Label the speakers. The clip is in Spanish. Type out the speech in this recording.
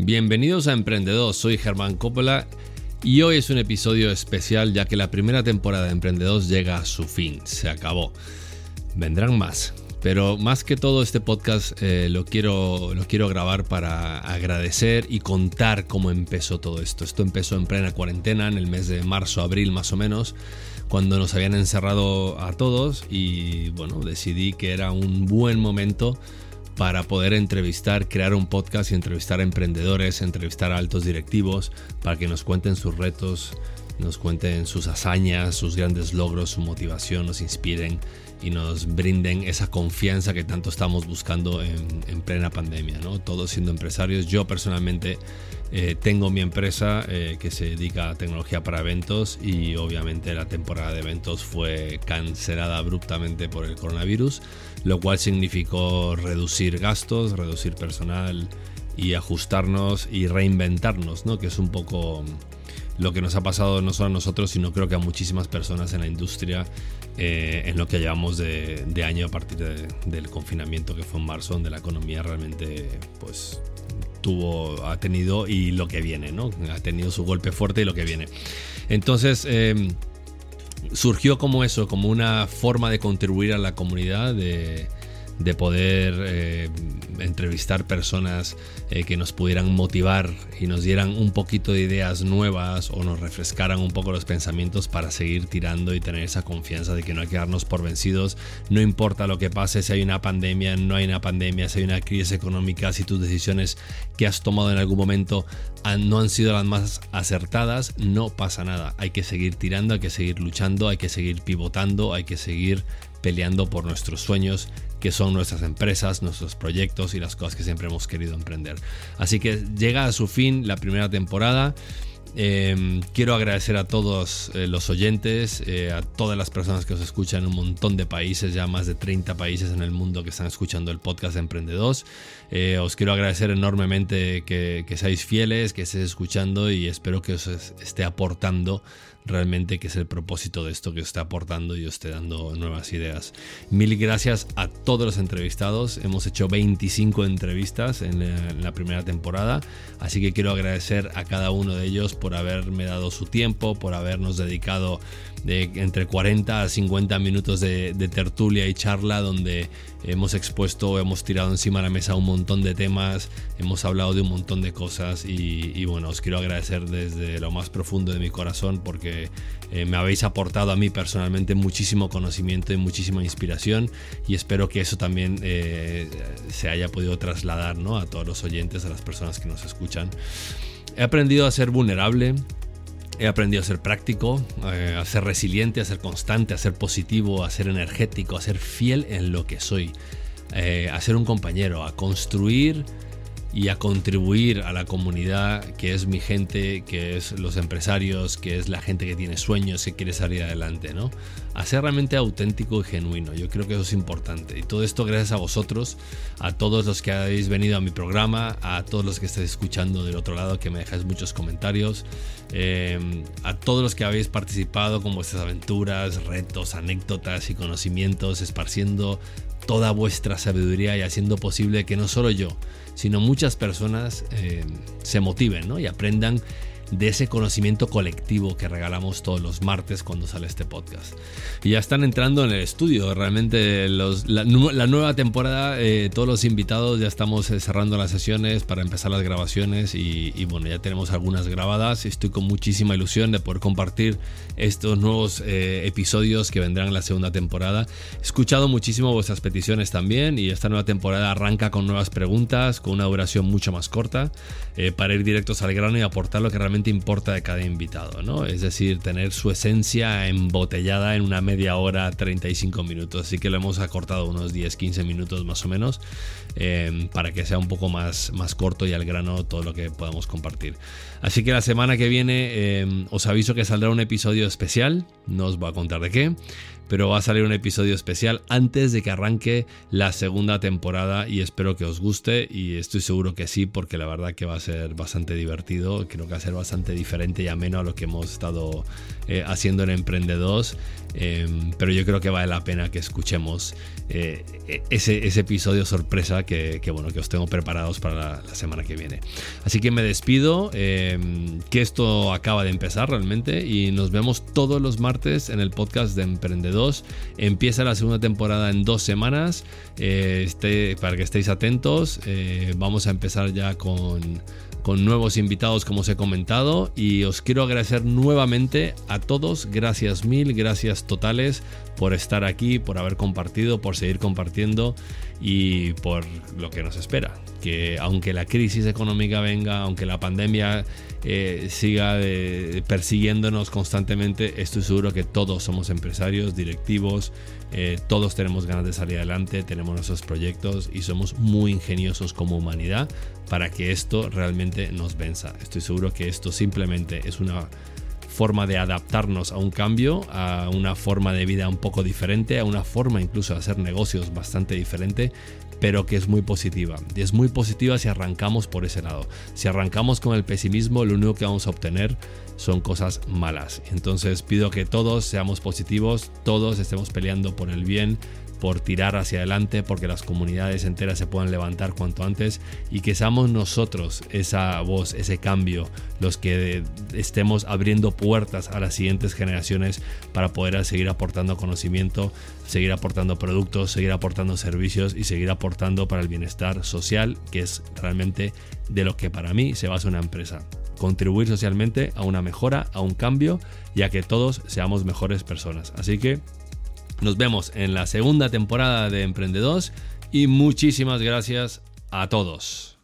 Speaker 1: Bienvenidos a Emprendedos, soy Germán Coppola y hoy es un episodio especial ya que la primera temporada de Emprendedos llega a su fin, se acabó. Vendrán más, pero más que todo este podcast eh, lo, quiero, lo quiero grabar para agradecer y contar cómo empezó todo esto. Esto empezó en plena cuarentena, en el mes de marzo, abril más o menos, cuando nos habían encerrado a todos y bueno, decidí que era un buen momento para poder entrevistar, crear un podcast y entrevistar a emprendedores, entrevistar a altos directivos, para que nos cuenten sus retos, nos cuenten sus hazañas, sus grandes logros, su motivación, nos inspiren y nos brinden esa confianza que tanto estamos buscando en, plena pandemia, ¿no? Todos siendo empresarios. Yo personalmente eh, tengo mi empresa eh, que se dedica a tecnología para eventos y obviamente la temporada de eventos fue cancelada abruptamente por el coronavirus, lo cual significó reducir gastos, reducir personal y ajustarnos y reinventarnos, ¿no? Que es un poco lo que nos ha pasado no solo a nosotros, sino creo que a muchísimas personas en la industria eh, en lo que llevamos de, año a partir del confinamiento que fue en marzo, donde la economía realmente pues tuvo, ha tenido y lo que viene, ¿no? Ha tenido su golpe fuerte y lo que viene. Entonces, em, surgió como eso, como una forma de contribuir a la comunidad, de, de poder eh, entrevistar personas eh, que nos pudieran motivar y nos dieran un poquito de ideas nuevas o nos refrescaran un poco los pensamientos para seguir tirando y tener esa confianza de que no hay que darnos por vencidos. No importa lo que pase, si hay una pandemia, no hay una pandemia, si hay una crisis económica, si tus decisiones que has tomado en algún momento no han sido las más acertadas, no pasa nada. Hay que seguir tirando, hay que seguir luchando, hay que seguir pivotando, hay que seguir peleando por nuestros sueños que son nuestras empresas, nuestros proyectos y las cosas que siempre hemos querido emprender. Así que llega a su fin la primera temporada. Em, quiero agradecer a todos eh, los oyentes, eh, a todas las personas que os escuchan en un montón de países, ya más de 30 países en el mundo que están escuchando el podcast de Emprendedores. Eh, os quiero agradecer enormemente que, que seáis fieles, que estéis escuchando y espero que os esté aportando realmente que es el propósito de esto que os está aportando y os esté dando nuevas ideas. Mil gracias a todos los entrevistados. Hemos hecho 25 entrevistas en la, primera temporada, así que quiero agradecer a cada uno de ellos por haberme dado su tiempo, por habernos dedicado de entre 40 a 50 minutos de, tertulia y charla donde hemos expuesto, hemos tirado encima de la mesa un montón de temas, hemos hablado de un montón de cosas y, bueno, os quiero agradecer desde lo más profundo de mi corazón porque eh, me habéis aportado a mí personalmente muchísimo conocimiento y muchísima inspiración y espero que eso también eh, se haya podido trasladar ¿no? a todos los oyentes, a las personas que nos escuchan. He aprendido a ser vulnerable, He aprendido a ser práctico, eh, a ser resiliente, a ser constante, a ser positivo, a ser energético, a ser fiel en lo que soy, eh, a ser un compañero, a construir y a contribuir a la comunidad que es mi gente, que es los empresarios, que es la gente que tiene sueños, que quiere salir adelante, ¿no? A ser realmente auténtico y genuino. Yo creo que eso es importante. Y todo esto gracias a vosotros, a todos los que habéis venido a mi programa, a todos los que estáis escuchando del otro lado, que me dejáis muchos comentarios, eh, a todos los que habéis participado con vuestras aventuras, retos, anécdotas y conocimientos, esparciendo toda vuestra sabiduría y haciendo posible que no solo yo, sino muchas personas eh, se motiven y aprendan de ese conocimiento colectivo que regalamos todos los martes cuando sale este podcast. Y ya están entrando en el estudio, realmente la, nueva temporada, eh, todos los invitados ya estamos eh, cerrando las sesiones para empezar las grabaciones y, bueno, ya tenemos algunas grabadas y estoy con muchísima ilusión de poder compartir estos nuevos eh, episodios que vendrán en la segunda temporada. He escuchado muchísimo vuestras peticiones también y esta nueva temporada arranca con nuevas preguntas, con una duración mucho más corta, para ir directos al grano y aportar lo que realmente importa de cada invitado, ¿no? Es decir, tener su esencia embotellada en una media hora, 35 minutos. Así que lo hemos acortado unos 10-15 minutos más o menos em, para que sea un poco más, más corto y al grano todo lo que podamos compartir. Así que la semana que viene em, os aviso que saldrá un episodio especial, no os voy a contar de qué, pero va a salir un episodio especial antes de que arranque la segunda temporada y espero que os guste y estoy seguro que sí porque la verdad que va a ser bastante divertido, creo que va a ser bastante bastante diferente y ameno a lo que hemos estado eh, haciendo en Emprendedores. Em, pero yo creo que vale la pena que escuchemos eh, e-, ese, episodio sorpresa que, bueno, que os tengo preparados para la, semana que viene. Así que me despido, em, que esto acaba de empezar realmente y nos vemos todos los martes en el podcast de Emprendedores. Empieza la segunda temporada en dos semanas, eh, este, para que estéis atentos. vamos a empezar ya con con nuevos invitados como os he comentado y os quiero agradecer nuevamente a todos, gracias mil, gracias totales por estar aquí, por haber compartido, por seguir compartiendo y por lo que nos espera. Que aunque la crisis económica venga, aunque la pandemia eh, siga eh, persiguiéndonos constantemente, estoy seguro que todos somos empresarios, directivos, eh, todos tenemos ganas de salir adelante, tenemos nuestros proyectos y somos muy ingeniosos como humanidad para que esto realmente nos venza. Estoy seguro que esto simplemente es una forma de adaptarnos a un cambio, a una forma de vida un poco diferente, a una forma incluso de hacer negocios bastante diferente, pero que es muy positiva. Y es muy positiva si arrancamos por ese lado. Si arrancamos con el pesimismo, lo único que vamos a obtener son cosas malas. Entonces pido que todos seamos positivos, todos estemos peleando por el bien, por tirar hacia adelante, porque las comunidades enteras se puedan levantar cuanto antes y que seamos nosotros esa voz, ese cambio, los que estemos abriendo puertas a las siguientes generaciones para poder seguir aportando conocimiento, seguir aportando productos, seguir aportando servicios y seguir aportando para el bienestar social, que es realmente de lo que para mí se basa una empresa. Contribuir socialmente a una mejora, a un cambio y a que todos seamos mejores personas. Así que nos vemos en la segunda temporada de Emprendedores y muchísimas gracias a todos.